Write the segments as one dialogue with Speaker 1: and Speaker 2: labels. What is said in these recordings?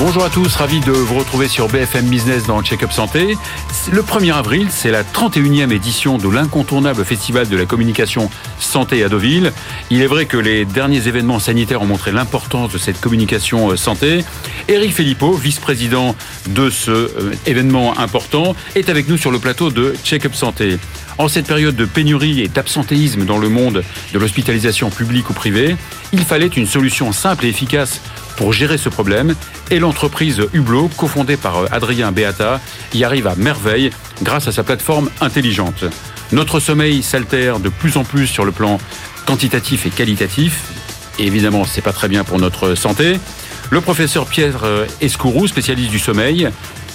Speaker 1: Bonjour à tous, ravi de vous retrouver sur BFM Business dans le Check-up Santé. Le 1er avril, c'est la 31e édition de l'incontournable festival de la communication santé à Deauville. Il est vrai que les derniers événements sanitaires ont montré l'importance de cette communication euh, santé. Éric Philippot, vice-président de ce euh, événement important, est avec nous sur le plateau de Check-up Santé. En cette période de pénurie et d'absentéisme dans le monde de l'hospitalisation publique ou privée, il fallait une solution simple et efficace pour gérer ce problème et l'entreprise Hublot, cofondée par euh, Adrien Beata, y arrive à merveille grâce à sa plateforme intelligente. Notre sommeil s'altère de plus en plus sur le plan quantitatif et qualitatif. Et évidemment, c'est pas très bien pour notre santé. Le professeur Pierre euh, Escourou, spécialiste du sommeil,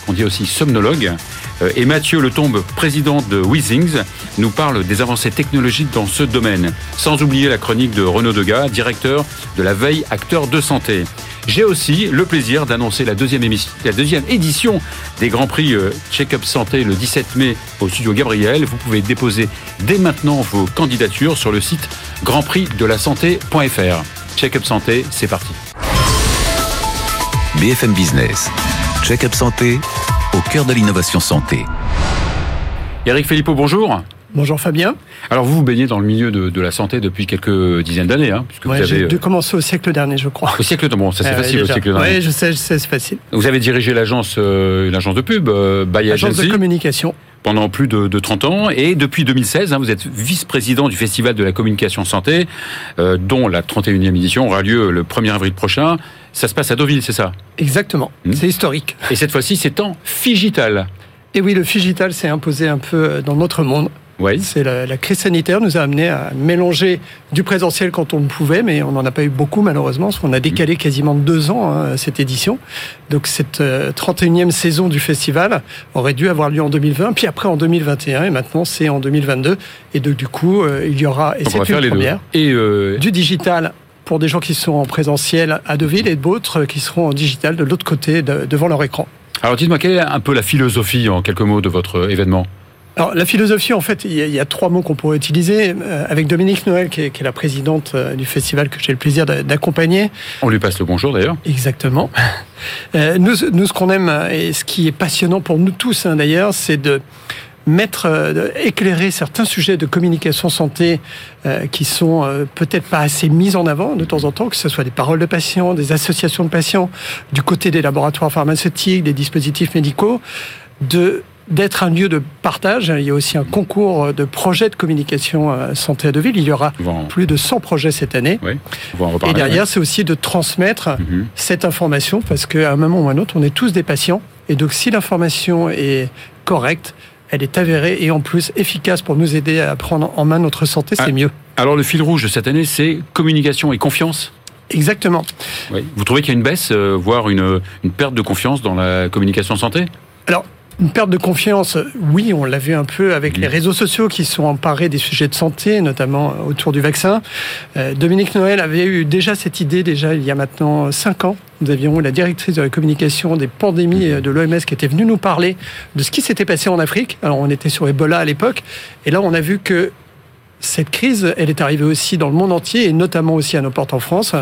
Speaker 1: on dit aussi somnologue, euh, et Mathieu Letombe, président de Weezings, nous parle des avancées technologiques dans ce domaine. Sans oublier la chronique de Renaud Degas, directeur de la veille acteur de santé. J'ai aussi le plaisir d'annoncer la deuxième, émission, la deuxième édition des Grands Prix euh, Check-up Santé le 17 mai au studio Gabriel. Vous pouvez déposer dès maintenant vos candidatures sur le site grandprixdelasanté.fr. Check-up Santé, c'est parti.
Speaker 2: BFM Business. Check-up santé au cœur de l'innovation santé.
Speaker 1: Eric Philippot, bonjour.
Speaker 3: Bonjour Fabien.
Speaker 1: Alors vous vous baignez dans le milieu de, de la santé depuis quelques dizaines d'années, hein,
Speaker 3: puisque ouais, vous avez dû commencer au siècle dernier, je crois.
Speaker 1: Au siècle de bon, ça c'est euh, facile
Speaker 3: déjà.
Speaker 1: au siècle dernier.
Speaker 3: Oui, je sais, je sais, c'est facile.
Speaker 1: Vous avez dirigé l'agence, euh, de pub, euh, by
Speaker 3: Agence
Speaker 1: Agency,
Speaker 3: de communication.
Speaker 1: pendant plus de, de 30 ans, et depuis 2016, hein, vous êtes vice-président du Festival de la communication santé, euh, dont la 31e édition aura lieu le 1er avril prochain. Ça se passe à Deauville, c'est ça?
Speaker 3: Exactement.
Speaker 1: Hmm.
Speaker 3: C'est historique.
Speaker 1: Et cette fois-ci, c'est en figital.
Speaker 3: Et oui, le figital s'est imposé un peu dans notre monde.
Speaker 1: Oui.
Speaker 3: C'est la, la, crise sanitaire nous a amené à mélanger du présentiel quand on le pouvait, mais on n'en a pas eu beaucoup malheureusement, parce qu'on a décalé quasiment deux ans hein, cette édition. Donc cette euh, 31e saison du festival aurait dû avoir lieu en 2020, puis après en 2021, et maintenant c'est en 2022. Et donc du coup, euh, il y aura, et c'est une première.
Speaker 1: Et euh,
Speaker 3: du digital pour des gens qui sont en présentiel à Deauville et d'autres qui seront en digital de l'autre côté, de- devant leur écran.
Speaker 1: alors dites-moi, quelle est un peu la philosophie en quelques mots de votre événement?
Speaker 3: Alors, la philosophie, en fait, il y a, il y a trois mots qu'on pourrait utiliser. Euh, avec Dominique Noël, qui est, qui est la présidente euh, du festival que j'ai le plaisir d'a- d'accompagner.
Speaker 1: On lui passe le bonjour d'ailleurs.
Speaker 3: Exactement. Euh, nous, nous, ce qu'on aime et ce qui est passionnant pour nous tous, hein, d'ailleurs, c'est de mettre, euh, éclairer certains sujets de communication santé euh, qui sont euh, peut-être pas assez mis en avant de temps en temps, que ce soit des paroles de patients, des associations de patients, du côté des laboratoires pharmaceutiques, des dispositifs médicaux, de d'être un lieu de partage. Il y a aussi un concours de projets de communication euh, santé à Deauville. Il y aura
Speaker 1: en,
Speaker 3: plus de 100 projets cette année.
Speaker 1: oui, en
Speaker 3: Et
Speaker 1: reparler.
Speaker 3: derrière, c'est aussi de transmettre.
Speaker 1: Mhm.
Speaker 3: cette information parce qu'à un moment ou à un autre, on est tous des patients. Et donc, si l'information est correcte, elle est avérée et en plus efficace pour nous aider à prendre en main notre santé, c'est
Speaker 1: Ah.
Speaker 3: mieux.
Speaker 1: Alors le fil rouge de cette année, c'est communication et confiance?
Speaker 3: Exactement.
Speaker 1: Oui. Vous trouvez qu'il y a une baisse, euh, voire une, une perte de confiance dans la communication santé?
Speaker 3: Alors, une perte de confiance, oui, on l'a vu un peu avec les réseaux sociaux qui sont emparés des sujets de santé, notamment autour du vaccin. Euh, Dominique Noël avait eu déjà cette idée, déjà il y a maintenant cinq ans. Nous avions eu la directrice de la communication des pandémies euh, de l'OMS qui était venue nous parler de ce qui s'était passé en Afrique. Alors, on était sur Ebola à l'époque. Et là, on a vu que cette crise, elle est arrivée aussi dans le monde entier et notamment aussi à nos portes en France.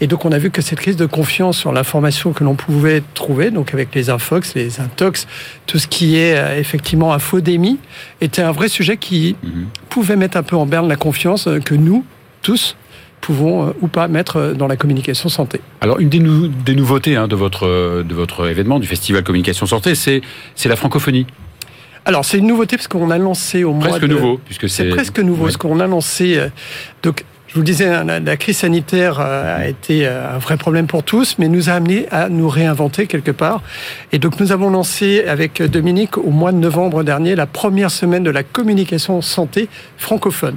Speaker 3: Et donc, on a vu que cette crise de confiance sur l'information que l'on pouvait trouver, donc avec les infox, les intox, tout ce qui est euh, effectivement infodémie, était un vrai sujet qui
Speaker 1: Mhm.
Speaker 3: pouvait mettre un peu en berne la confiance euh, que nous, tous, pouvons euh, ou pas mettre dans la communication santé.
Speaker 1: Alors une des, nou- des nouveautés hein, de, votre, de votre événement, du Festival Communication Santé, c'est la francophonie.
Speaker 3: Alors, c'est une nouveauté parce qu'on a lancé au mois
Speaker 1: Presque
Speaker 3: de...
Speaker 1: nouveau, puisque
Speaker 3: C'est
Speaker 1: c'est
Speaker 3: presque nouveau,
Speaker 1: Ouais.
Speaker 3: parce qu'on a lancé. euh, donc, je vous le disais, hein, la, la crise sanitaire euh, a été euh, un vrai problème pour tous, mais nous a amené à nous réinventer quelque part. Et donc, nous avons lancé avec Dominique au mois de novembre dernier la première semaine de la communication santé francophone.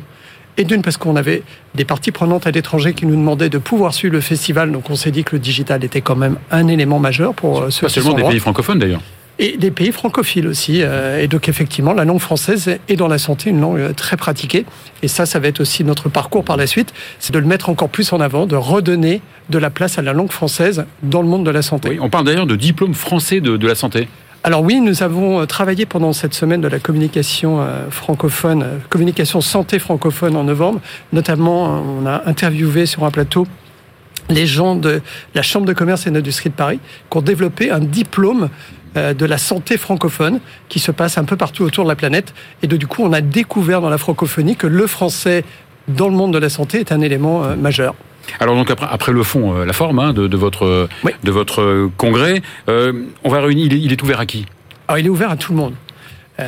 Speaker 3: Et d'une, parce qu'on avait des parties prenantes à l'étranger qui nous demandaient de pouvoir suivre le festival. Donc, on s'est dit que le digital était quand même un élément majeur pour ceux
Speaker 1: pas seulement des pays francophones d'ailleurs.
Speaker 3: Et des pays francophiles aussi. euh, Et donc effectivement, la langue française est dans la santé une langue euh, très pratiquée. Et ça, ça va être aussi notre parcours par la suite, c'est de le mettre encore plus en avant, de redonner de la place à la langue française dans le monde de la santé.
Speaker 1: Oui, on parle d'ailleurs de diplôme français de, de la santé.
Speaker 3: Alors oui, nous avons travaillé pendant cette semaine de la communication francophone, communication santé francophone en novembre. Notamment, on a interviewé sur un plateau les gens de la Chambre de commerce et d'industrie de Paris qui ont développé un diplôme euh, de la santé francophone qui se passe un peu partout autour de la planète. Et de, du coup, on a découvert dans la francophonie que le français dans le monde de la santé est un élément euh, majeur.
Speaker 1: Alors donc après, après le fond, euh, la forme hein, de, votre de votre congrès, on va réunir. Il est, ouvert à qui?
Speaker 3: Alors il est ouvert à tout le monde.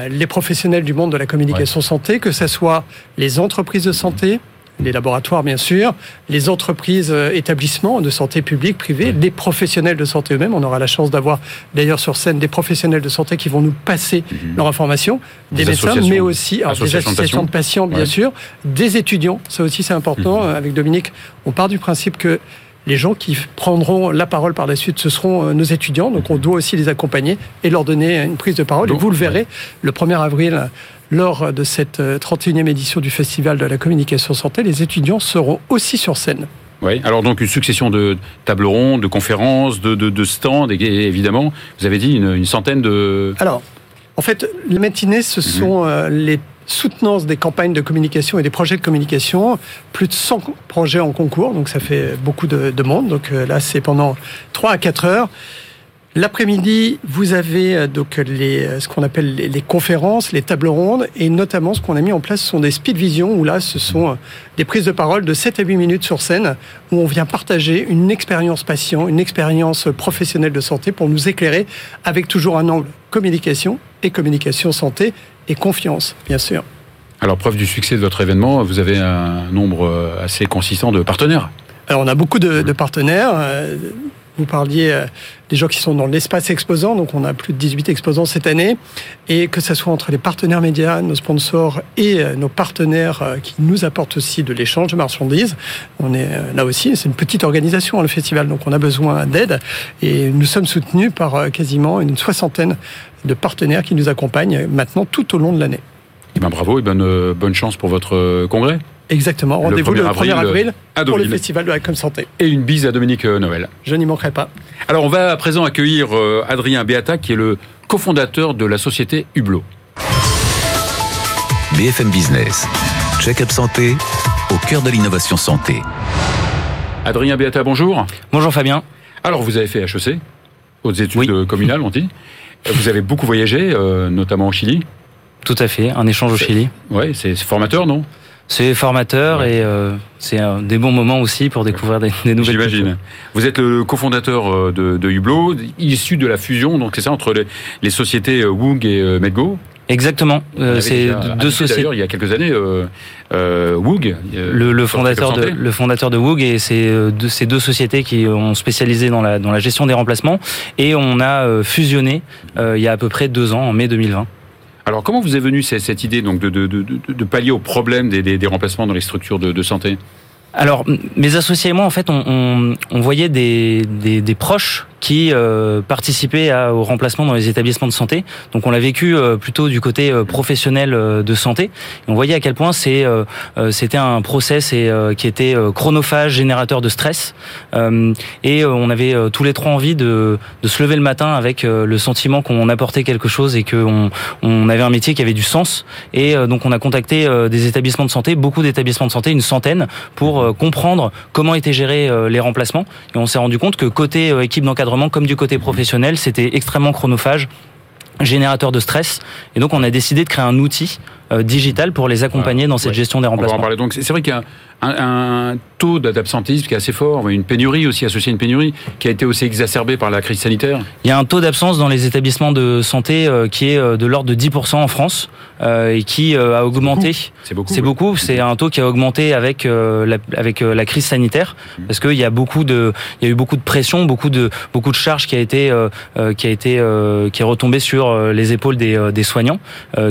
Speaker 3: les professionnels du monde de la communication santé, que ce soit les entreprises de santé, les laboratoires bien sûr, les entreprises, euh, établissements de santé publique, privés, les professionnels de santé eux-mêmes. On aura la chance d'avoir d'ailleurs sur scène des professionnels de santé qui vont nous passer mhm. leur information, des, médecins, mais aussi des associations de patients, bien sûr, des étudiants. Ça aussi c'est important. Mhm. Avec Dominique, on part du principe que les gens qui prendront la parole par la suite, ce seront euh, nos étudiants. Donc on doit aussi les accompagner et leur donner une prise de parole. et vous le verrez, le 1er avril, lors de cette 31e euh, édition du Festival de la communication santé, les étudiants seront aussi sur scène.
Speaker 1: Oui, alors donc une succession de tables rondes, de conférences, de, stands, et évidemment, vous avez dit une, centaine de...
Speaker 3: Alors, en fait, les matinées, ce mhm. sont euh, les soutenances des campagnes de communication et des projets de communication. Plus de 100 projets en concours, donc ça fait beaucoup de, de monde. Donc euh, là, c'est pendant 3 à 4 heures. L'après-midi, vous avez euh, donc les, euh, ce qu'on appelle les, conférences, les tables rondes, et notamment ce qu'on a mis en place ce sont des speed vision, où là, ce sont des prises de parole de 7 à 8 minutes sur scène, où on vient partager une expérience patient, une expérience professionnelle de santé pour nous éclairer avec toujours un angle communication et communication santé et confiance, bien sûr.
Speaker 1: Alors, preuve du succès de votre événement, vous avez un nombre assez consistant de partenaires.
Speaker 3: Alors, on a beaucoup de, de partenaires. Vous parliez euh, des gens qui sont dans l'espace exposant, donc on a plus de 18 exposants cette année, et que ce soit entre les partenaires médias, nos sponsors et euh, nos partenaires euh, qui nous apportent aussi de l'échange de marchandises. On est là aussi, c'est une petite organisation hein, le festival, donc on a besoin d'aide, et nous sommes soutenus par quasiment une soixantaine de partenaires qui nous accompagnent maintenant tout au long de l'année.
Speaker 1: Eh ben bravo et bonne, bonne chance pour votre congrès.
Speaker 3: Exactement. Rendez-vous le 1er avril, pour le Festival de la Com Santé.
Speaker 1: Et une bise à Dominique euh, Noël.
Speaker 3: Je n'y manquerai pas.
Speaker 1: Alors, on va à présent accueillir euh, Adrien Beata, qui est le cofondateur de la société Hublot.
Speaker 2: BFM Business. Check-up santé au cœur de l'innovation santé.
Speaker 1: Adrien Beata, bonjour.
Speaker 4: Bonjour Fabien.
Speaker 1: Alors, vous avez fait HEC, hautes études communales, on dit. Vous avez beaucoup voyagé, euh, notamment au Chili.
Speaker 4: Tout à fait, un échange au Chili.
Speaker 1: Oui, c'est formateur, non?
Speaker 4: C'est formateur et euh, c'est des bons moments aussi pour découvrir des, des nouvelles
Speaker 1: J'imagine. Vous êtes le cofondateur euh, de, de, Hublot, issu de la fusion, donc c'est ça, entre les, sociétés euh, Woog et Medgo?
Speaker 4: Exactement. c'est deux sociétés.
Speaker 1: D'ailleurs, il y a quelques années, euh, Woog,
Speaker 4: le, le fondateur de le fondateur de Woog, et c'est deux, ces deux sociétés qui ont spécialisé dans la dans la gestion des remplacements, et on a fusionné il y a à peu près deux ans, en mai 2020.
Speaker 1: Alors, comment vous est venue cette, idée de, pallier au problème des, remplacements dans les structures de, santé?
Speaker 4: Alors, mes associés et moi, en fait, on, voyait des, proches qui euh, participaient au remplacement dans les établissements de santé. Donc on l'a vécu euh, plutôt du côté euh, professionnel de santé. On voyait à quel point c'est c'était un process et qui était chronophage, générateur de stress. et on avait tous les trois envie de, de se lever le matin avec le sentiment qu'on apportait quelque chose et qu'on on avait un métier qui avait du sens. Et donc on a contacté des établissements de santé, beaucoup d'établissements de santé, une centaine, pour comprendre comment étaient gérés les remplacements. Et on s'est rendu compte que côté équipe d'encadrement comme du côté professionnel, c'était extrêmement chronophage générateur de stress. Et donc, on a décidé de créer un outil euh, digital pour les accompagner dans cette gestion des remplacements. On
Speaker 1: va en parler. Donc, c'est vrai qu'il y a un, taux d'absentéisme qui est assez fort, une pénurie aussi associée à une pénurie qui a été aussi exacerbée par la crise sanitaire.
Speaker 4: Il y a un taux d'absence dans les établissements de santé euh, qui est euh, de l'ordre de 10% en France et qui a augmenté.
Speaker 1: C'est beaucoup.
Speaker 4: C'est beaucoup. C'est un taux qui a augmenté avec la, avec la crise sanitaire mmh. parce qu'il y a beaucoup de, il y a eu beaucoup de pression, beaucoup de beaucoup de charges qui a été qui a été qui est retombée sur les épaules des, des soignants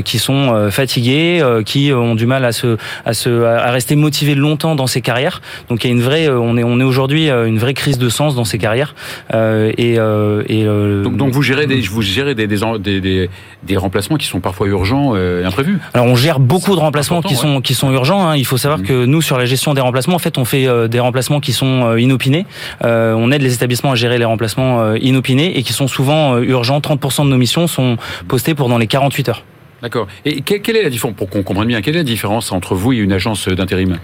Speaker 4: qui sont fatigués fatigués, qui ont du mal à se, à se, à rester motivés longtemps dans ces carrières. Donc il y a une vraie, on est, on est aujourd'hui une vraie crise de sens dans ces carrières. et, et
Speaker 1: donc, donc, vous gérez des, vous gérez des, des, des, des remplacements qui sont parfois urgents et imprévus.
Speaker 4: Alors on gère beaucoup de remplacements qui sont qui sont urgents. Hein. Il faut savoir mmh. que nous sur la gestion des remplacements, en fait, on fait des remplacements qui sont inopinés. on aide les établissements à gérer les remplacements inopinés et qui sont souvent urgents. 30% de nos missions sont postées pour dans les 48 heures.
Speaker 1: D'accord. Et quelle est la différence, pour qu'on comprenne bien, quelle est la différence entre vous et une agence d'intérim?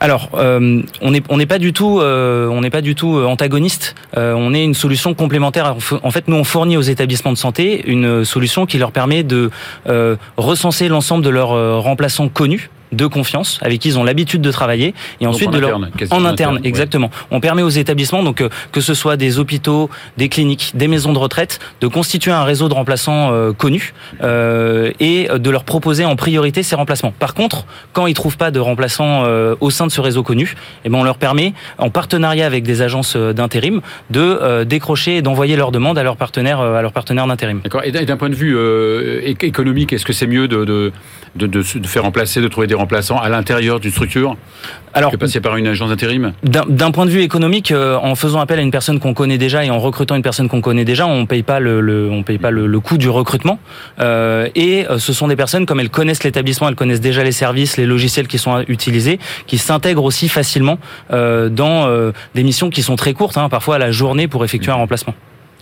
Speaker 4: Alors, euh, on n'est pas du tout, euh, on n'est pas du tout euh, antagoniste. on est une solution complémentaire. En fait, nous on fournit aux établissements de santé une solution qui leur permet de recenser l'ensemble de leurs remplaçants connus de confiance avec qui ils ont l'habitude de travailler et ensuite
Speaker 1: en
Speaker 4: de
Speaker 1: interne,
Speaker 4: leur en interne exactement. On permet aux établissements donc euh, que ce soit des hôpitaux, des cliniques, des maisons de retraite de constituer un réseau de remplaçants euh, connus euh, et de leur proposer en priorité ces remplacements. Par contre, quand ils trouvent pas de remplaçants euh, au sein de ce réseau connu, eh ben on leur permet en partenariat avec des agences d'intérim de décrocher et d'envoyer leurs demandes à leurs partenaires à leurs partenaires d'intérim.
Speaker 1: D'accord. Et d'un point de vue économique, est-ce que c'est mieux de, de, de, de, faire remplacer, de trouver des remplaçants à l'intérieur d'une structure alors, que passer par une agence d'intérim
Speaker 4: D'un point de vue économique, euh, en faisant appel à une personne qu'on connaît déjà et en recrutant une personne qu'on connaît déjà, on paye pas le, on paye pas le, coût du recrutement. Euh, et euh, ce sont des personnes comme elles connaissent l'établissement, elles connaissent déjà les services, les logiciels qui sont utilisés, qui s'intègrent aussi facilement euh, dans des missions qui sont très courtes, hein, parfois à la journée pour effectuer un remplacement.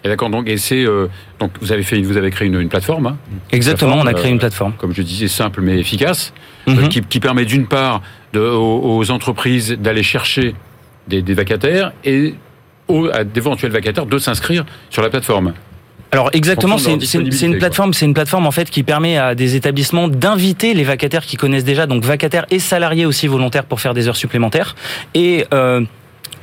Speaker 1: Et d'accord, donc et c'est euh, donc vous avez fait vous avez créé une, une plateforme. Hein,
Speaker 4: Exactement,
Speaker 1: plateforme,
Speaker 4: on a créé une plateforme.
Speaker 1: Comme je disais, simple mais efficace,
Speaker 4: Mhm.
Speaker 1: euh, qui, qui permet d'une part de, aux, aux entreprises d'aller chercher des, des vacataires et aux, à d'éventuels vacataires de s'inscrire sur la plateforme.
Speaker 4: Alors exactement, c'est une, plateforme, c'est une plateforme en fait qui permet à des établissements d'inviter les vacataires qui connaissent déjà, donc vacataires et salariés aussi volontaires pour faire des heures supplémentaires et euh,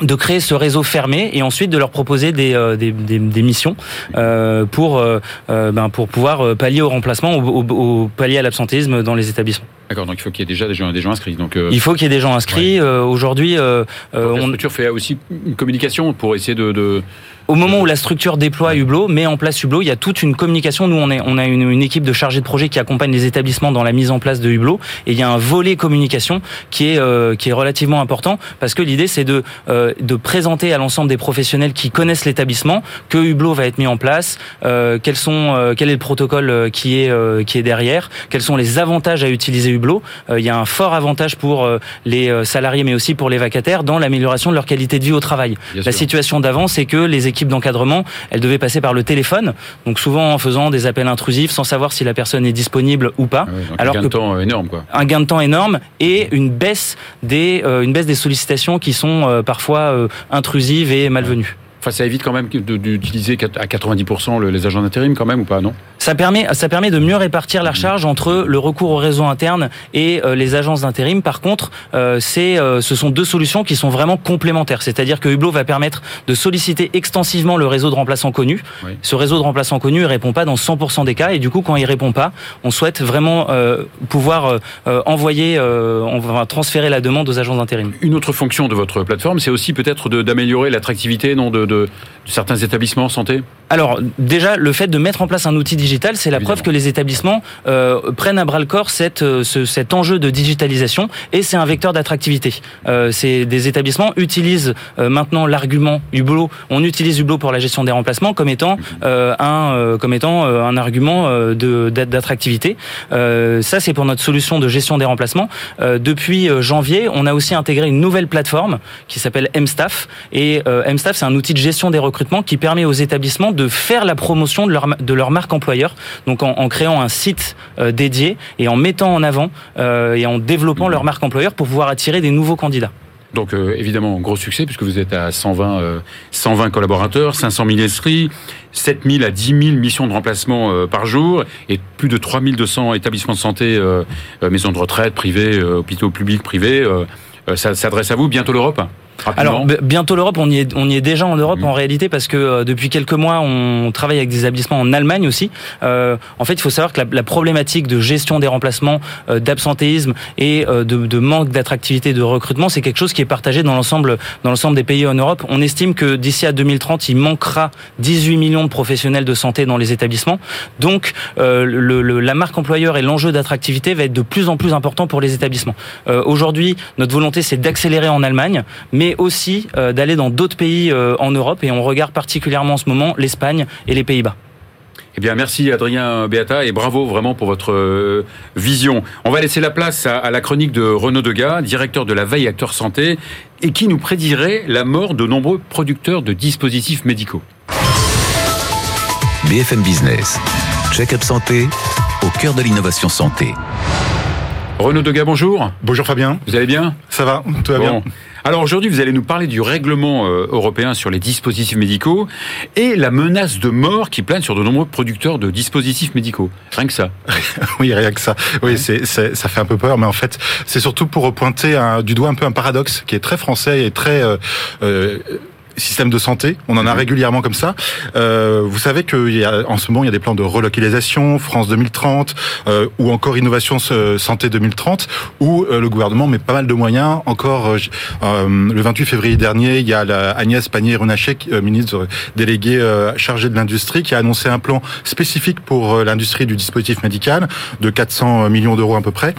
Speaker 4: de créer ce réseau fermé et ensuite de leur proposer des, euh, des, des, des missions euh, pour, ben, pour pouvoir pallier au remplacement ou au, au pallier à l'absentéisme dans les établissements.
Speaker 1: D'accord, donc il faut qu'il y ait déjà des gens, des gens inscrits. Donc euh,
Speaker 4: Il faut qu'il y ait des gens inscrits. Euh, Aujourd'hui, euh, euh,
Speaker 1: la
Speaker 4: on,
Speaker 1: structure fait aussi une communication pour essayer de, de
Speaker 4: Au moment où la structure déploie Hublot, met en place Hublot, il y a toute une communication. Nous, on, est, on a une, une équipe de chargés de projet qui accompagne les établissements dans la mise en place de Hublot. Et il y a un volet communication qui est, euh, qui est relativement important parce que l'idée, c'est de, euh, de présenter à l'ensemble des professionnels qui connaissent l'établissement que Hublot va être mis en place, euh, quels sont, euh, quel est le protocole euh, qui est, euh, qui est derrière, quels sont les avantages à utiliser Hublot. Euh, il y a un fort avantage pour euh, les euh, salariés, mais aussi pour les vacataires dans l'amélioration de leur qualité de vie au travail.
Speaker 1: bien
Speaker 4: La
Speaker 1: sûr.
Speaker 4: situation d'avant, c'est que les équipes d'encadrement, elles devaient passer par le téléphone, donc souvent en faisant des appels intrusifs sans savoir si la personne est disponible ou pas.
Speaker 1: Ah
Speaker 4: Alors
Speaker 1: un gain de temps énorme quoi.
Speaker 4: Un gain de temps énorme et une baisse des, euh, une baisse des sollicitations qui sont euh, parfois euh, intrusives et malvenues.
Speaker 1: Enfin, ça évite quand même d'utiliser à 90% le- les agents d'intérim quand même ou pas, non?
Speaker 4: Ça permet, ça permet de mieux répartir la charge entre le recours au réseau interne et euh, les agences d'intérim. Par contre, euh, c'est, euh, ce sont deux solutions qui sont vraiment complémentaires. C'est-à-dire que Hublot va permettre de solliciter extensivement le réseau de remplaçants connus.
Speaker 1: Oui.
Speaker 4: Ce réseau de remplaçants connus ne répond pas dans 100% des cas et du coup, quand il répond pas, on souhaite vraiment euh, pouvoir envoyer, on va transférer la demande aux agences d'intérim.
Speaker 1: Une autre fonction de votre plateforme, c'est aussi peut-être d'améliorer l'attractivité non, de, de- de certains établissements santé
Speaker 4: Alors déjà, le fait de mettre en place un outil digital, c'est la
Speaker 1: Évidemment.
Speaker 4: preuve que les établissements euh, prennent à bras le corps cette, euh, ce- cet enjeu de digitalisation et c'est un vecteur d'attractivité. Euh, des établissements utilisent euh, maintenant l'argument Hublot. On utilise Hublot pour la gestion des remplacements comme étant un comme étant un argument de d'a- d'attractivité. Ça, c'est pour notre solution de gestion des remplacements. Depuis janvier, on a aussi intégré une nouvelle plateforme qui s'appelle MStaff. Et MStaff, c'est un outil gestion des recrutements qui permet aux établissements de faire la promotion de leur, de leur marque employeur. Donc en, créant un site euh, dédié et en mettant en avant euh, et en développant leur marque employeur pour pouvoir attirer des nouveaux candidats.
Speaker 1: Donc euh, évidemment, gros succès puisque vous êtes à 120, euh, 120 collaborateurs, 500 000 esprits, 7 000 à 10 000 missions de remplacement par jour et plus de 3 200 établissements de santé, maisons de retraite privées, hôpitaux publics privés. ça s'adresse à vous, bientôt l'Europe?
Speaker 4: Alors bientôt l'Europe, on y est, on y est déjà en Europe mmh. en réalité parce que euh, depuis quelques mois, on travaille avec des établissements en Allemagne aussi. Euh, en fait, il faut savoir que la, la problématique de gestion des remplacements, euh, d'absentéisme et euh, de, de, manque d'attractivité de recrutement, c'est quelque chose qui est partagé dans l'ensemble dans l'ensemble des pays en Europe. On estime que d'ici à 2030, il manquera 18 millions de professionnels de santé dans les établissements. Donc, le, le, la marque employeur et l'enjeu d'attractivité va être de plus en plus important pour les établissements. Aujourd'hui, notre volonté, c'est d'accélérer en Allemagne, mais aussi euh, d'aller dans d'autres pays euh, en Europe et on regarde particulièrement en ce moment l'Espagne et les Pays-Bas.
Speaker 1: Eh bien, merci Adrien Beata et bravo vraiment pour votre euh, vision. On va laisser la place à, la chronique de Renaud Degas, directeur de la veille acteur santé, et qui nous prédirait la mort de nombreux producteurs de dispositifs médicaux.
Speaker 2: BFM Business, check-up santé, au cœur de l'innovation santé.
Speaker 1: Renaud Degas, bonjour.
Speaker 5: Bonjour Fabien.
Speaker 1: Vous allez bien?
Speaker 5: Ça va, tout va bien.
Speaker 1: Alors aujourd'hui, vous allez nous parler du règlement euh, européen sur les dispositifs médicaux et la menace de mort qui plane sur de nombreux producteurs de dispositifs médicaux. Rien que ça.
Speaker 5: oui, rien que ça. Oui, c'est, ça fait un peu peur, mais en fait, c'est surtout pour pointer du doigt un peu un paradoxe qui est très français et très euh, euh, système de santé. On en a mhm. régulièrement comme ça. Euh, vous savez qu'il y a en ce moment il y a des plans de relocalisation, France 2030 euh, ou encore Innovation Santé 2030, où euh, le gouvernement met pas mal de moyens. Encore le 28 février dernier, il y a la Agnès Pannier-Runacher, ministre déléguée chargée de l'industrie, qui a annoncé un plan spécifique pour l'industrie du dispositif médical de 400 millions d'euros à peu près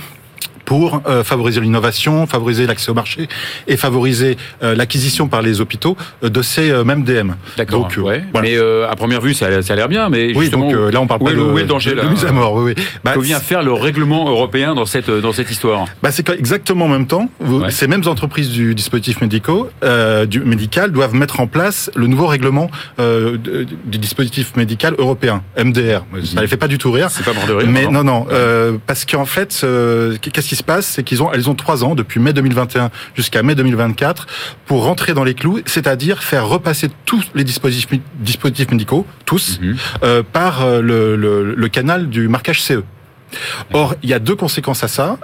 Speaker 5: pour euh, favoriser l'innovation, favoriser l'accès au marché et favoriser euh, l'acquisition par les hôpitaux euh, de ces mêmes DM.
Speaker 1: D'accord. Donc, ouais. Mais à première vue, ça, a l'air bien, mais
Speaker 5: oui, donc là on parle pas de,
Speaker 1: où est le danger,
Speaker 5: de, mise à mort. Oui,
Speaker 1: oui. Bah, que vient faire le règlement européen dans cette dans cette histoire?
Speaker 5: Bah, c'est exactement en même temps. Ces mêmes entreprises du dispositif médicaux, du médical doivent mettre en place le nouveau règlement du dispositif médical européen, MDR. Ça ne les fait pas du tout rire.
Speaker 1: C'est pas mort de rire.
Speaker 5: Mais non, non, parce qu'en fait, qu'est-ce qui se passe, c'est qu'ils ont, elles ont trois ans, depuis mai 2021 jusqu'à mai 2024, pour rentrer dans les clous, c'est-à-dire faire repasser tous les dispositifs, dispositifs médicaux, tous, mhm. euh, par euh, le, le, le canal du marquage CE. Or, il y a deux conséquences à ça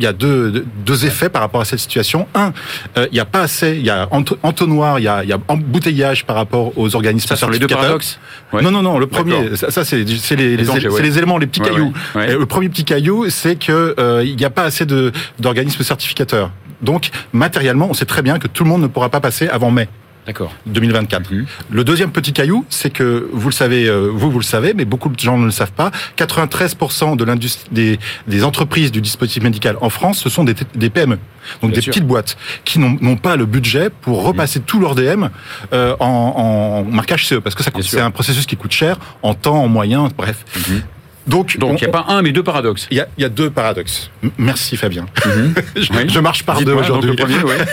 Speaker 5: il y a deux, deux effets par rapport à cette situation. Un, euh, il n'y a pas assez, il y a entonnoir, il y a, il y a embouteillage par rapport aux organismes
Speaker 1: ça, sur les deux paradoxes
Speaker 5: Non, non, non. Le premier, ça, c'est les, les, les, éléments, les petits cailloux. le premier petit caillou, c'est que euh, il n'y a pas assez d'organismes certificateurs. Donc, matériellement, on sait très bien que tout le monde ne pourra pas passer avant mai.
Speaker 1: D'accord.
Speaker 5: 2024. Mhm. Le deuxième petit caillou, c'est que vous le savez, euh, vous vous le savez, mais beaucoup de gens ne le savent pas. 93% de l'industrie des, des, entreprises du dispositif médical en France, ce sont des, des PME, donc des petites boîtes qui n'ont pas le budget pour repasser mhm. tout leur DM euh, en, en, marquage CE, parce que c'est un processus qui coûte cher en temps, en moyens, bref.
Speaker 1: Mhm. Donc, il n'y a pas un, mais deux paradoxes.
Speaker 5: Il y a, deux paradoxes. Merci Fabien. Mhm. je, marche par deux aujourd'hui.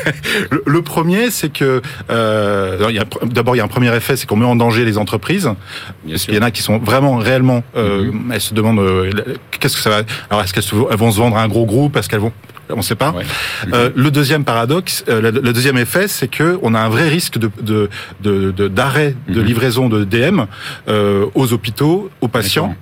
Speaker 5: Le premier, c'est que euh, d'abord il y a un premier effet, c'est qu'on met en danger les entreprises. il y en a qui sont vraiment réellement, euh, mhm. elles se demandent euh, qu'est-ce que ça va. Alors est-ce qu'elles vont se vendre à un gros groupe? Est-ce qu'elles vont on ne sait pas. Euh, le deuxième paradoxe, euh, le, deuxième effet, c'est que on a un vrai risque de d'arrêt de, de, mhm. livraison de DM euh, aux hôpitaux, aux patients.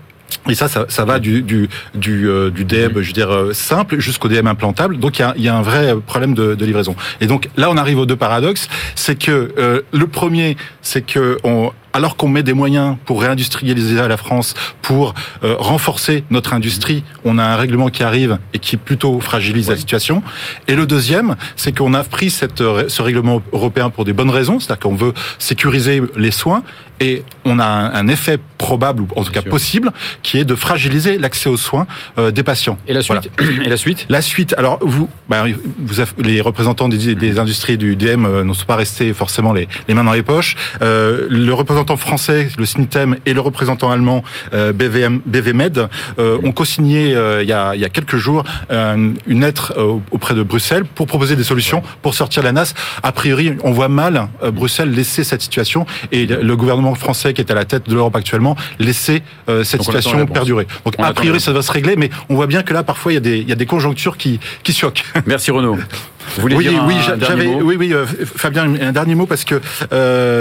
Speaker 5: Et ça, ça, ça va du, du, du, euh, du DM, je veux dire, euh, simple jusqu'au DM implantable. Donc, il y a, y a, un vrai problème de, de, livraison. Et donc, là, on arrive aux deux paradoxes. C'est que euh, le premier, c'est que on, alors qu'on met des moyens pour réindustrialiser la France, pour euh, renforcer notre industrie, on a un règlement qui arrive et qui plutôt fragilise la situation. Et le deuxième, c'est qu'on a pris cette, euh, ce règlement européen pour des bonnes raisons, c'est-à-dire qu'on veut sécuriser les soins et on a un, effet probable ou en tout cas possible qui est de fragiliser l'accès aux soins euh, des patients.
Speaker 1: Et la suite Et la suite?
Speaker 5: La suite. Alors vous, bah, vous les représentants des, des, industries du DM ne sont pas restés forcément les, les mains dans les poches. le représentant français, le SNITEM, et le représentant allemand euh, BVM, BVMed euh, ont co-signé euh, il, y a, il y a quelques jours une lettre auprès de Bruxelles pour proposer des solutions pour sortir la NAS. A priori, on voit mal Bruxelles laisser cette situation et le gouvernement français qui est à la tête de l'Europe actuellement laisser cette situation perdurer. Donc a priori, ça va se régler, mais on voit bien que là, parfois, il y a des, il y a des conjonctures qui, qui choquent.
Speaker 1: Merci Renaud.
Speaker 5: oui, oui, j'avais, oui, oui, Fabien, un dernier mot parce que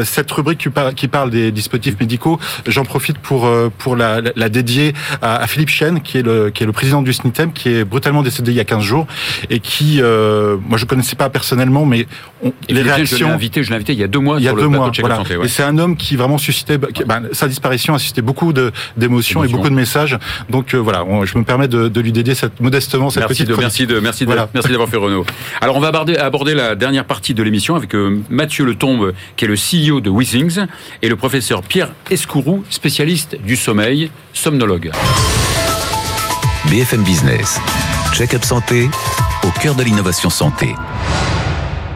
Speaker 5: cette rubrique qui parle, des dispositifs médicaux, j'en profite pour pour la, la dédier à, Philippe Chen, qui est le qui est le président du SNITEM, qui est brutalement décédé il y a 15 jours et qui, moi je connaissais pas personnellement, mais
Speaker 1: les réactions. Je l'ai invité, je l'ai invité il y a deux mois.
Speaker 5: Il y a deux mois, voilà. Et c'est un homme qui vraiment suscitait, ben, sa disparition a suscité beaucoup d'émotions et beaucoup de messages. Donc voilà, je me permets de, lui dédier cette, modestement cette
Speaker 1: merci
Speaker 5: petite.
Speaker 1: De, merci de, merci de, merci d'avoir fait Renault. Alors on va aborder, aborder la dernière partie de l'émission avec euh, Mathieu Letombe, qui est le CEO de Withings, et le professeur Pierre Escourou, spécialiste du sommeil, somnologue.
Speaker 2: BFM Business, check-up santé, au cœur de l'innovation santé.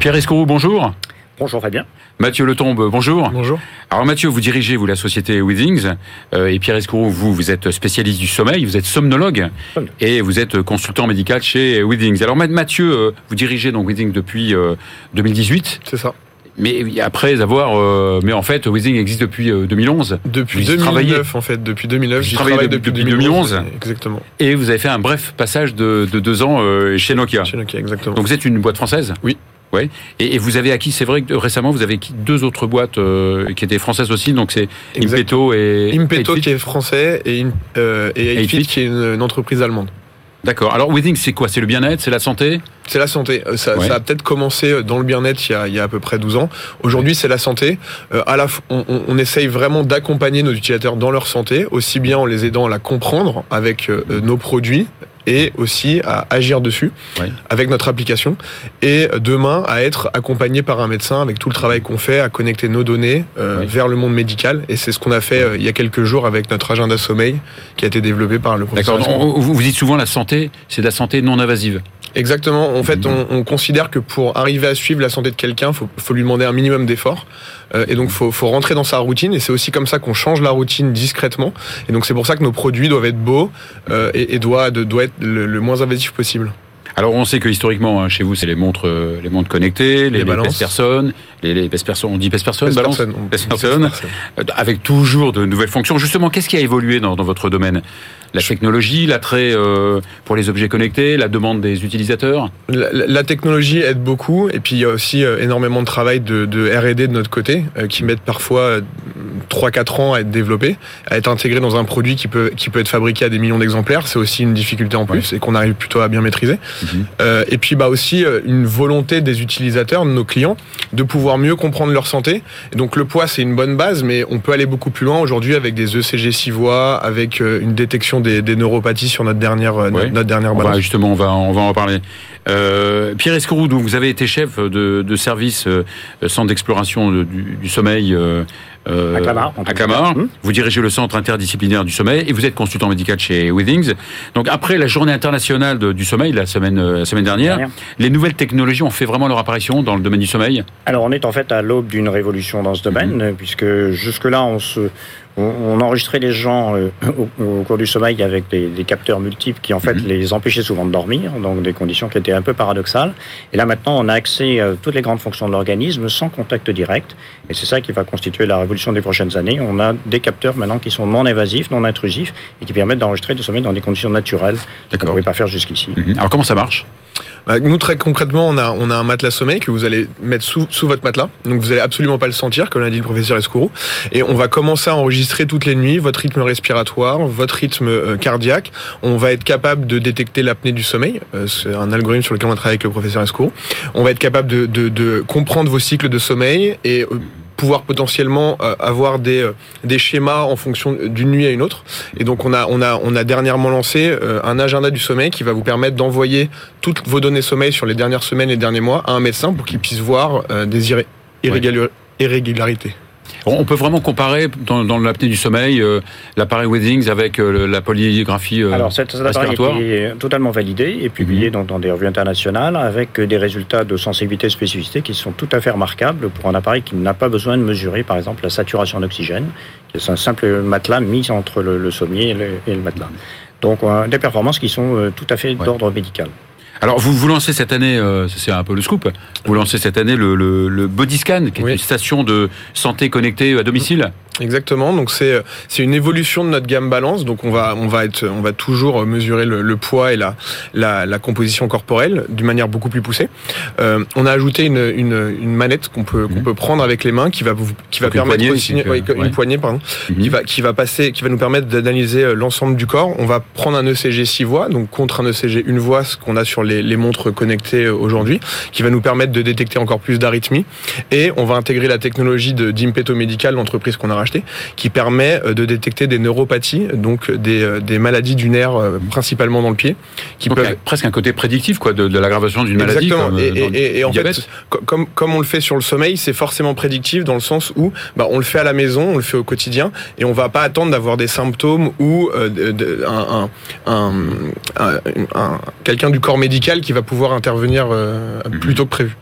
Speaker 1: Pierre Escourou, bonjour.
Speaker 6: Bonjour Fabien.
Speaker 1: Mathieu Letombe, bonjour.
Speaker 7: Bonjour.
Speaker 1: Alors Mathieu, vous dirigez vous la société Withings euh, et Pierre Escourou, vous vous êtes spécialiste du sommeil, vous êtes somnologue et vous êtes consultant médical chez Withings. Alors Mathieu, euh, vous dirigez donc Withings depuis 2018.
Speaker 7: Euh, C'est ça.
Speaker 1: Mais après avoir, mais en fait, Withings existe depuis 2011.
Speaker 7: Depuis 2009, en fait, depuis 2009. J'y travaille depuis, 2011. Exactement.
Speaker 1: Et vous avez fait un bref passage de, de deux ans chez Nokia.
Speaker 7: Chez Nokia, exactement.
Speaker 1: Donc vous êtes une boîte française?
Speaker 7: Oui.
Speaker 1: Ouais. Et, vous avez acquis, c'est vrai que récemment vous avez acquis deux autres boîtes euh, qui étaient françaises aussi, donc c'est Impeto et
Speaker 7: Impeto qui est français et, euh, et qui est une, entreprise allemande.
Speaker 1: D'accord. Alors Withings, c'est quoi? C'est le bien-être, c'est la santé?
Speaker 7: C'est la santé. Euh, ça, ça a peut-être commencé dans le bien-être il, il, y a à peu près 12 ans. Aujourd'hui, c'est la santé. Euh, à la, on, on, essaye vraiment d'accompagner nos utilisateurs dans leur santé, aussi bien en les aidant à la comprendre avec nos produits, et aussi à agir dessus avec notre application et demain à être accompagné par un médecin avec tout le travail qu'on fait à connecter nos données euh, vers le monde médical et c'est ce qu'on a fait euh, il y a quelques jours avec notre agenda sommeil qui a été développé par le professeur.
Speaker 1: D'accord. Vous dites souvent la santé, c'est de la santé non invasive.
Speaker 7: Exactement. En fait, on, on, considère que pour arriver à suivre la santé de quelqu'un, faut, faut lui demander un minimum d'efforts. Euh, et donc, faut, faut rentrer dans sa routine. Et c'est aussi comme ça qu'on change la routine discrètement. Et donc, c'est pour ça que nos produits doivent être beaux euh, et, doivent être le, le moins invasif possible.
Speaker 1: Alors on sait que historiquement hein, chez vous c'est les montres euh, les montres connectées, les, les, les personnes, les, les personnes, on dit pèse personne, balance, personne, avec toujours de nouvelles fonctions. Justement, qu'est-ce qui a évolué dans, dans votre domaine? La technologie, l'attrait euh, pour les objets connectés, la demande des utilisateurs?
Speaker 7: La, la, technologie aide beaucoup, et puis il y a aussi euh, énormément de travail de, de R&D de notre côté, euh, qui mettent parfois 3-4 ans à être développé, à être intégré dans un produit qui peut, qui peut être fabriqué à des millions d'exemplaires. C'est aussi une difficulté en plus, et qu'on arrive plutôt à bien maîtriser. Mhm. Euh, et puis bah aussi une volonté des utilisateurs, de nos clients, de pouvoir mieux comprendre leur santé. Et donc le poids, c'est une bonne base, mais on peut aller beaucoup plus loin aujourd'hui avec des ECG 6 voix, avec une détection des, neuropathies sur notre dernière, euh, notre dernière balance.
Speaker 1: justement, on va, on va en parler. Euh, Pierre Escourou, vous avez été chef de, service euh, centre d'exploration du, sommeil euh,
Speaker 6: à Clamart.
Speaker 1: À Clamart. Hum. Vous dirigez le centre interdisciplinaire du sommeil et vous êtes consultant médical chez Withings. Donc après la journée internationale du sommeil la semaine, la semaine dernière, les nouvelles technologies ont fait vraiment leur apparition dans le domaine du sommeil?
Speaker 6: Alors on est en fait à l'aube d'une révolution dans ce domaine, hum. puisque jusque-là on se on, enregistrait les gens euh, au, cours du sommeil avec des, capteurs multiples qui en fait mhm. les empêchaient souvent de dormir, donc des conditions qui étaient un peu paradoxales. Et là maintenant, on a accès à toutes les grandes fonctions de l'organisme sans contact direct. Et c'est ça qui va constituer la révolution des prochaines années. On a des capteurs maintenant qui sont non invasifs, non intrusifs et qui permettent d'enregistrer le sommeil dans des conditions naturelles qu'on ne pouvait pas faire jusqu'ici.
Speaker 1: Mhm. Alors comment ça marche?
Speaker 7: Bah, nous, très concrètement, on a, on a un matelas sommeil que vous allez mettre sous, sous votre matelas. Donc, vous allez absolument pas le sentir, comme l'a dit le professeur Escourou. Et on va commencer à enregistrer toutes les nuits votre rythme respiratoire, votre rythme euh, cardiaque. On va être capable de détecter l'apnée du sommeil. Euh, c'est un algorithme sur lequel on travaille avec le professeur Escourou. On va être capable de, de, de comprendre vos cycles de sommeil et euh, pouvoir potentiellement euh, avoir des, euh, des schémas en fonction d'une nuit à une autre. Et donc on a, on a, on a dernièrement lancé euh, un agenda du sommeil qui va vous permettre d'envoyer toutes vos données sommeil sur les dernières semaines et derniers mois à un médecin pour qu'il puisse voir des irrégularités.
Speaker 1: On peut vraiment comparer dans, dans l'apnée du sommeil euh, l'appareil Weddings avec euh, la polygraphie euh,
Speaker 6: Alors cet, appareil est totalement validé et publié mhm. dans, des revues internationales avec des résultats de sensibilité et spécificité qui sont tout à fait remarquables pour un appareil qui n'a pas besoin de mesurer par exemple la saturation d'oxygène, qui est un simple matelas mis entre le, sommier et le, matelas. Donc des performances qui sont tout à fait d'ordre médical.
Speaker 1: Alors, vous, vous lancez cette année, euh, c'est un peu le scoop, vous lancez cette année le, le, le Body Scan, qui est une station de santé connectée à domicile?
Speaker 7: Exactement. Donc c'est c'est une évolution de notre gamme balance. Donc on va on va être on va toujours mesurer le, poids et la, la, la composition corporelle d'une manière beaucoup plus poussée. Euh, on a ajouté une, une, une manette qu'on peut qu'on mhm. peut prendre avec les mains qui va vous qui va permettre
Speaker 1: une
Speaker 7: poignée, une poignée pardon mhm. qui va qui va passer qui va nous permettre d'analyser euh, l'ensemble du corps. On va prendre un ECG 6 voix donc contre un ECG une voix ce qu'on a sur les, les montres connectées euh, aujourd'hui qui va nous permettre de détecter encore plus d'arythmies et on va intégrer la technologie de d'Impeto Medical l'entreprise qu'on a racheté qui permet de détecter des neuropathies donc des, des maladies du nerf principalement dans le pied
Speaker 1: qui peuvent presque un côté prédictif quoi de, de l'aggravation d'une maladie
Speaker 7: comme, et, et, en fait comme comme on le fait sur le sommeil c'est forcément prédictif dans le sens où bah, on le fait à la maison on le fait au quotidien et on va pas attendre d'avoir des symptômes ou euh, un, un, un, quelqu'un du corps médical qui va pouvoir intervenir euh, mhm. plus tôt que prévu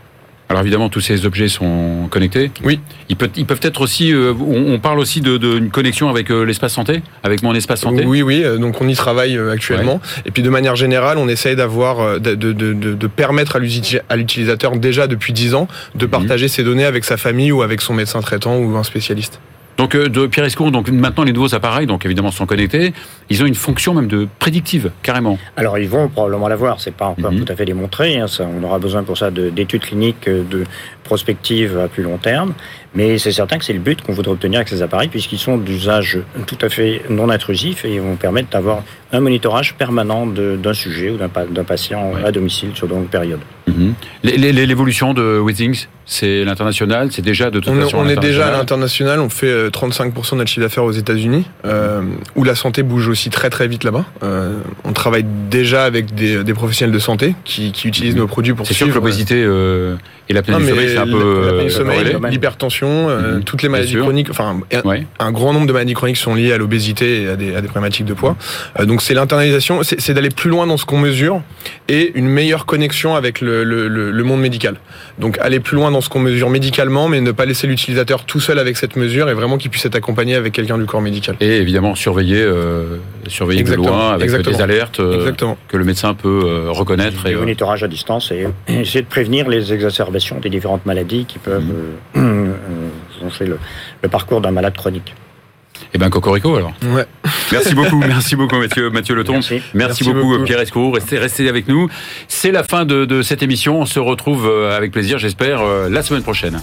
Speaker 1: alors évidemment, tous ces objets sont connectés.
Speaker 7: Oui.
Speaker 1: Ils peuvent, ils peuvent être aussi. Euh, on, parle aussi d'une de, connexion avec euh, l'espace santé, avec mon espace santé.
Speaker 7: Oui, oui. Euh, donc on y travaille actuellement. Et puis de manière générale, on essaye d'avoir, de, de, de, permettre à l'utilisateur déjà depuis 10 ans de mhm. partager ses données avec sa famille ou avec son médecin traitant ou un spécialiste.
Speaker 1: Donc euh, de Pierre Escour, donc maintenant les nouveaux appareils, donc évidemment sont connectés, ils ont une fonction même de prédictive, carrément.
Speaker 6: Alors ils vont probablement l'avoir, c'est pas encore mhm. tout à fait démontré, hein, ça, on aura besoin pour ça d'études cliniques, euh, de prospectives à plus long terme, mais c'est certain que c'est le but qu'on voudrait obtenir avec ces appareils, puisqu'ils sont d'usage tout à fait non intrusif et vont permettre d'avoir un monitorage permanent d'un sujet ou d'un patient à domicile sur de longues périodes.
Speaker 1: Mhm. L'évolution de Withings, c'est l'international, c'est déjà de toute
Speaker 7: on,
Speaker 1: façon.
Speaker 7: On est déjà à l'international, on fait 35% euh, de notre chiffre d'affaires aux États-Unis, euh, où la santé bouge aussi très très vite là-bas. Euh, on travaille déjà avec des, des, professionnels de santé qui, qui utilisent nos produits pour.
Speaker 1: C'est sûr que l'obésité euh, et la du sommeil, c'est un peu
Speaker 7: l'hypertension, mhm. toutes les maladies chroniques. Enfin, un, grand nombre de maladies chroniques sont liées à l'obésité et à des, à des, problématiques de poids. donc c'est l'internalisation, c'est d'aller plus loin dans ce qu'on mesure et une meilleure connexion avec le, le, le monde médical. Donc aller plus loin dans ce qu'on mesure médicalement, mais ne pas laisser l'utilisateur tout seul avec cette mesure et vraiment qu'il puisse être accompagné avec quelqu'un du corps médical.
Speaker 1: Et évidemment surveiller, euh, surveiller de loin avec des alertes euh, que le médecin peut euh, reconnaître.
Speaker 6: Et, et monitorage à distance et essayer de prévenir les exacerbations des différentes maladies qui peuvent mmh. le, le parcours d'un malade chronique.
Speaker 1: Eh ben Cocorico alors.
Speaker 7: Ouais.
Speaker 1: Merci beaucoup, merci beaucoup Mathieu, Mathieu Leton. Merci, merci, beaucoup, Pierre Escour. Restez, restez avec nous. C'est la fin de, de cette émission. On se retrouve avec plaisir, j'espère, la semaine prochaine.